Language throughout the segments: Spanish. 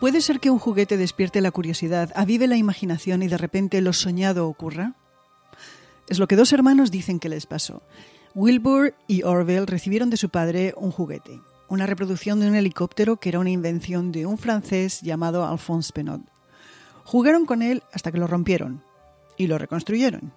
¿Puede ser que un juguete despierte la curiosidad, avive la imaginación y de repente lo soñado ocurra? Es lo que dos hermanos dicen que les pasó. Wilbur y Orville recibieron de su padre un juguete, una reproducción de un helicóptero que era una invención de un francés llamado Alphonse Penot. Jugaron con él hasta que lo rompieron y lo reconstruyeron.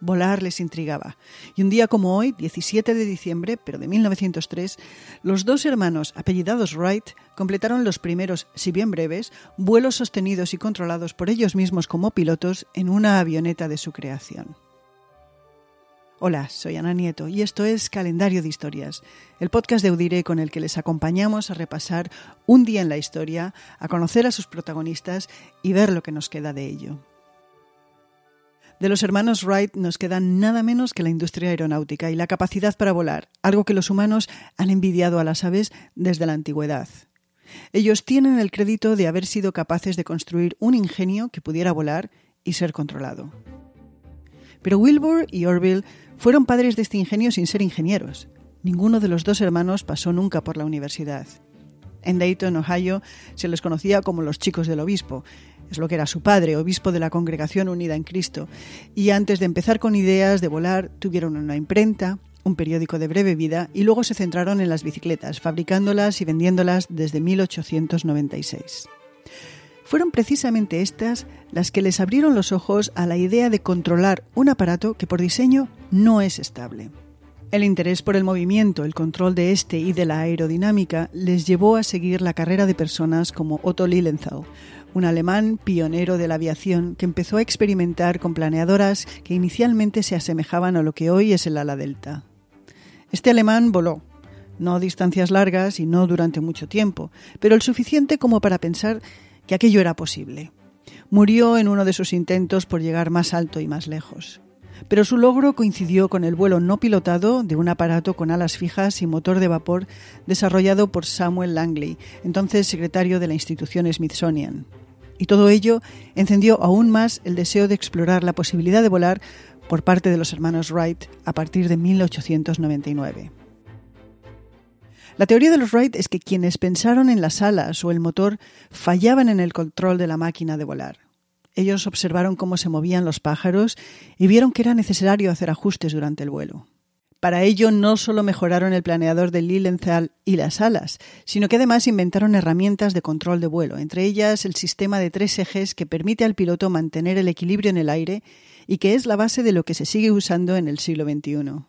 Volar les intrigaba. Y un día como hoy, 17 de diciembre, pero de 1903, los dos hermanos apellidados Wright completaron los primeros, si bien breves, vuelos sostenidos y controlados por ellos mismos como pilotos en una avioneta de su creación. Hola, soy Ana Nieto y esto es Calendario de Historias, el podcast de Udire con el que les acompañamos a repasar un día en la historia, a conocer a sus protagonistas y ver lo que nos queda de ello. De los hermanos Wright nos queda nada menos que la industria aeronáutica y la capacidad para volar, algo que los humanos han envidiado a las aves desde la antigüedad. Ellos tienen el crédito de haber sido capaces de construir un ingenio que pudiera volar y ser controlado. Pero Wilbur y Orville fueron padres de este ingenio sin ser ingenieros. Ninguno de los dos hermanos pasó nunca por la universidad. En Dayton, Ohio, se les conocía como los chicos del obispo. Es lo que era su padre, obispo de la Congregación Unida en Cristo. Y antes de empezar con ideas de volar, tuvieron una imprenta, un periódico de breve vida y luego se centraron en las bicicletas, fabricándolas y vendiéndolas desde 1896 fueron precisamente estas las que les abrieron los ojos a la idea de controlar un aparato que por diseño no es estable. El interés por el movimiento, el control de este y de la aerodinámica les llevó a seguir la carrera de personas como Otto Lilienthal, un alemán pionero de la aviación que empezó a experimentar con planeadoras que inicialmente se asemejaban a lo que hoy es el ala delta. Este alemán voló, no distancias largas y no durante mucho tiempo, pero el suficiente como para pensar que aquello era posible. Murió en uno de sus intentos por llegar más alto y más lejos. Pero su logro coincidió con el vuelo no pilotado de un aparato con alas fijas y motor de vapor desarrollado por Samuel Langley, entonces secretario de la institución Smithsonian. Y todo ello encendió aún más el deseo de explorar la posibilidad de volar por parte de los hermanos Wright a partir de 1899. La teoría de los Wright es que quienes pensaron en las alas o el motor fallaban en el control de la máquina de volar. Ellos observaron cómo se movían los pájaros y vieron que era necesario hacer ajustes durante el vuelo. Para ello no solo mejoraron el planeador de Lilienthal y las alas, sino que además inventaron herramientas de control de vuelo, entre ellas el sistema de tres ejes que permite al piloto mantener el equilibrio en el aire y que es la base de lo que se sigue usando en el siglo XXI.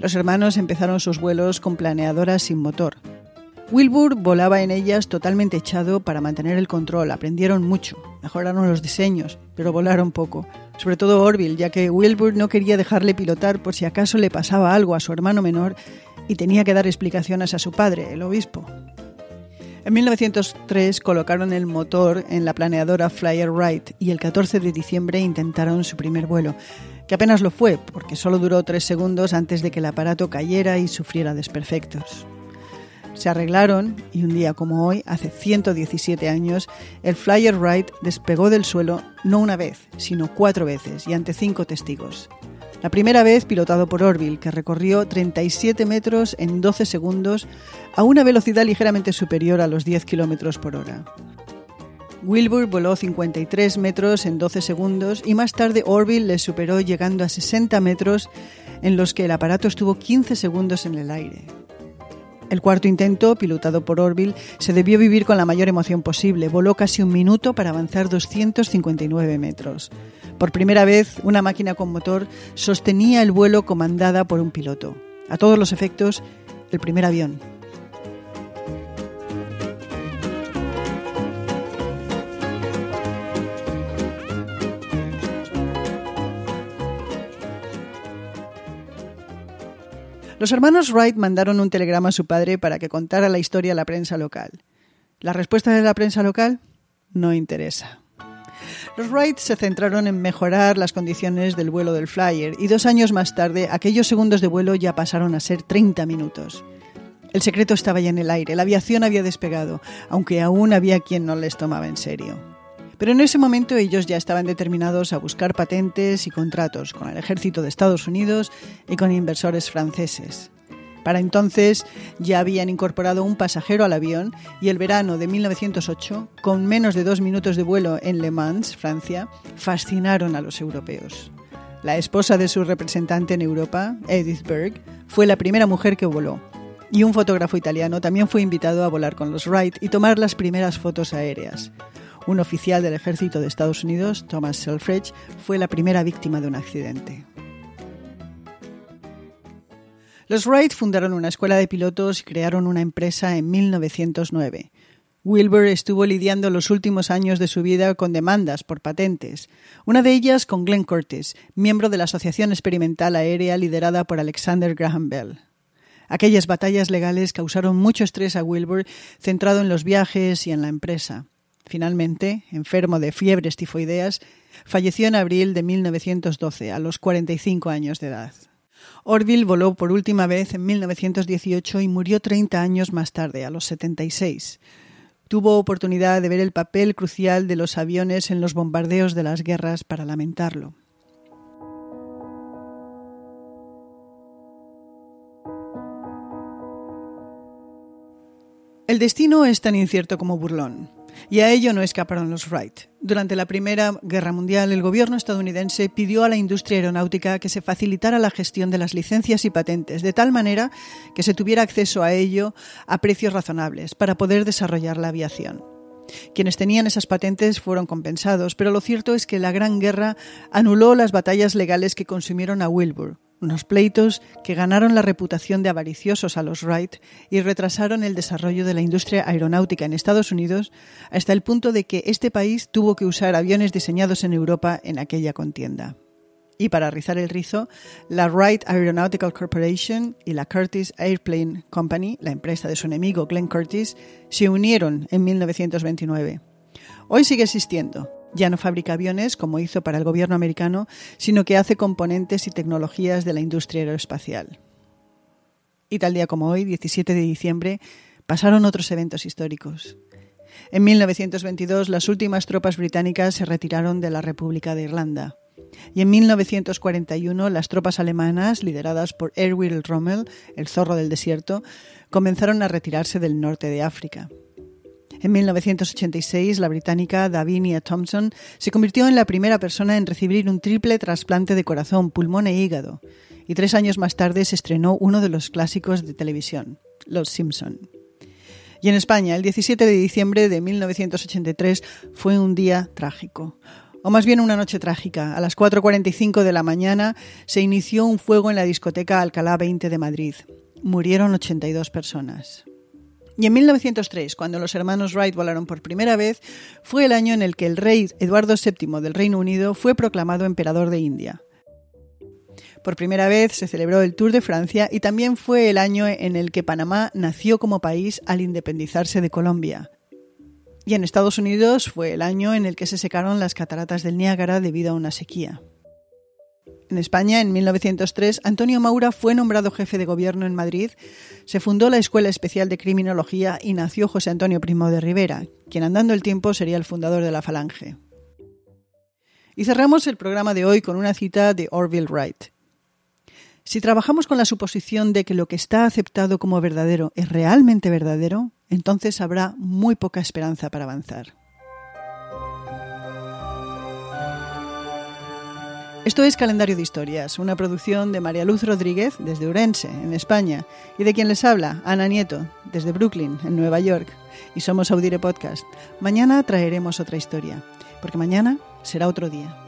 Los hermanos empezaron sus vuelos con planeadoras sin motor. Wilbur volaba en ellas totalmente echado para mantener el control. Aprendieron mucho, mejoraron los diseños, pero volaron poco. Sobre todo Orville, ya que Wilbur no quería dejarle pilotar por si acaso le pasaba algo a su hermano menor y tenía que dar explicaciones a su padre, el obispo. En 1903 colocaron el motor en la planeadora Flyer Wright y el 14 de diciembre intentaron su primer vuelo que apenas lo fue, porque solo duró tres segundos antes de que el aparato cayera y sufriera desperfectos. Se arreglaron y un día como hoy, hace 117 años, el Flyer Wright despegó del suelo no una vez, sino cuatro veces y ante cinco testigos. La primera vez pilotado por Orville, que recorrió 37 metros en 12 segundos a una velocidad ligeramente superior a los 10 kilómetros por hora. Wilbur voló 53 metros en 12 segundos y más tarde Orville le superó llegando a 60 metros en los que el aparato estuvo 15 segundos en el aire. El cuarto intento, pilotado por Orville, se debió vivir con la mayor emoción posible. Voló casi un minuto para avanzar 259 metros. Por primera vez, una máquina con motor sostenía el vuelo comandada por un piloto. A todos los efectos, el primer avión. Los hermanos Wright mandaron un telegrama a su padre para que contara la historia a la prensa local. La respuesta de la prensa local no interesa. Los Wright se centraron en mejorar las condiciones del vuelo del Flyer y dos años más tarde aquellos segundos de vuelo ya pasaron a ser 30 minutos. El secreto estaba ya en el aire, la aviación había despegado, aunque aún había quien no les tomaba en serio. Pero en ese momento ellos ya estaban determinados a buscar patentes y contratos con el ejército de Estados Unidos y con inversores franceses. Para entonces ya habían incorporado un pasajero al avión y el verano de 1908, con menos de dos minutos de vuelo en Le Mans, Francia, fascinaron a los europeos. La esposa de su representante en Europa, Edith Berg, fue la primera mujer que voló. Y un fotógrafo italiano también fue invitado a volar con los Wright y tomar las primeras fotos aéreas. Un oficial del ejército de Estados Unidos, Thomas Selfridge, fue la primera víctima de un accidente. Los Wright fundaron una escuela de pilotos y crearon una empresa en 1909. Wilbur estuvo lidiando los últimos años de su vida con demandas por patentes, una de ellas con Glenn Curtis, miembro de la Asociación Experimental Aérea liderada por Alexander Graham Bell. Aquellas batallas legales causaron mucho estrés a Wilbur, centrado en los viajes y en la empresa. Finalmente, enfermo de fiebres tifoideas, falleció en abril de 1912, a los 45 años de edad. Orville voló por última vez en 1918 y murió 30 años más tarde, a los 76. Tuvo oportunidad de ver el papel crucial de los aviones en los bombardeos de las guerras para lamentarlo. El destino es tan incierto como burlón. Y a ello no escaparon los Wright. Durante la Primera Guerra Mundial, el gobierno estadounidense pidió a la industria aeronáutica que se facilitara la gestión de las licencias y patentes, de tal manera que se tuviera acceso a ello a precios razonables para poder desarrollar la aviación. Quienes tenían esas patentes fueron compensados, pero lo cierto es que la Gran Guerra anuló las batallas legales que consumieron a Wilbur, unos pleitos que ganaron la reputación de avariciosos a los Wright y retrasaron el desarrollo de la industria aeronáutica en Estados Unidos hasta el punto de que este país tuvo que usar aviones diseñados en Europa en aquella contienda. Y para rizar el rizo, la Wright Aeronautical Corporation y la Curtis Airplane Company, la empresa de su enemigo Glenn Curtis, se unieron en 1929. Hoy sigue existiendo, ya no fabrica aviones como hizo para el gobierno americano, sino que hace componentes y tecnologías de la industria aeroespacial. Y tal día como hoy, 17 de diciembre, pasaron otros eventos históricos. En 1922 las últimas tropas británicas se retiraron de la República de Irlanda. Y en 1941 las tropas alemanas, lideradas por Erwin Rommel, el zorro del desierto, comenzaron a retirarse del norte de África. En 1986, la británica Davinia Thompson se convirtió en la primera persona en recibir un triple trasplante de corazón, pulmón e hígado. Y tres años más tarde se estrenó uno de los clásicos de televisión, Los Simpson. Y en España, el 17 de diciembre de 1983 fue un día trágico. O más bien una noche trágica. A las 4.45 de la mañana se inició un fuego en la discoteca Alcalá 20 de Madrid. Murieron 82 personas. Y en 1903, cuando los hermanos Wright volaron por primera vez, fue el año en el que el rey Eduardo VII del Reino Unido fue proclamado emperador de India. Por primera vez se celebró el Tour de Francia y también fue el año en el que Panamá nació como país al independizarse de Colombia. Y en Estados Unidos fue el año en el que se secaron las cataratas del Niágara debido a una sequía. En España, en 1903, Antonio Maura fue nombrado jefe de gobierno en Madrid, se fundó la Escuela Especial de Criminología y nació José Antonio Primo de Rivera, quien andando el tiempo sería el fundador de la Falange. Y cerramos el programa de hoy con una cita de Orville Wright. Si trabajamos con la suposición de que lo que está aceptado como verdadero es realmente verdadero, entonces habrá muy poca esperanza para avanzar. Esto es Calendario de Historias, una producción de María Luz Rodríguez desde Urense, en España, y de quien les habla, Ana Nieto, desde Brooklyn, en Nueva York. Y somos Audire Podcast. Mañana traeremos otra historia, porque mañana será otro día.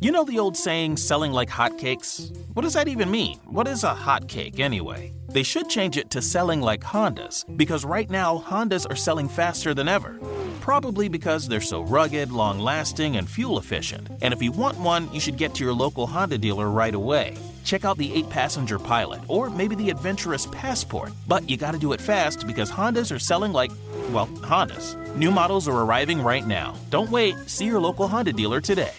You know the old saying, selling like hotcakes? What does that even mean? What is a hotcake anyway? They should change it to selling like Hondas, because right now, Hondas are selling faster than ever. Probably because they're so rugged, long lasting, and fuel efficient. And if you want one, you should get to your local Honda dealer right away. check out the 8 passenger Pilot or maybe the adventurous Passport. But you gotta do it fast because Hondas are selling like, well, Hondas. New models are arriving right now. Don't wait, see your local Honda dealer today.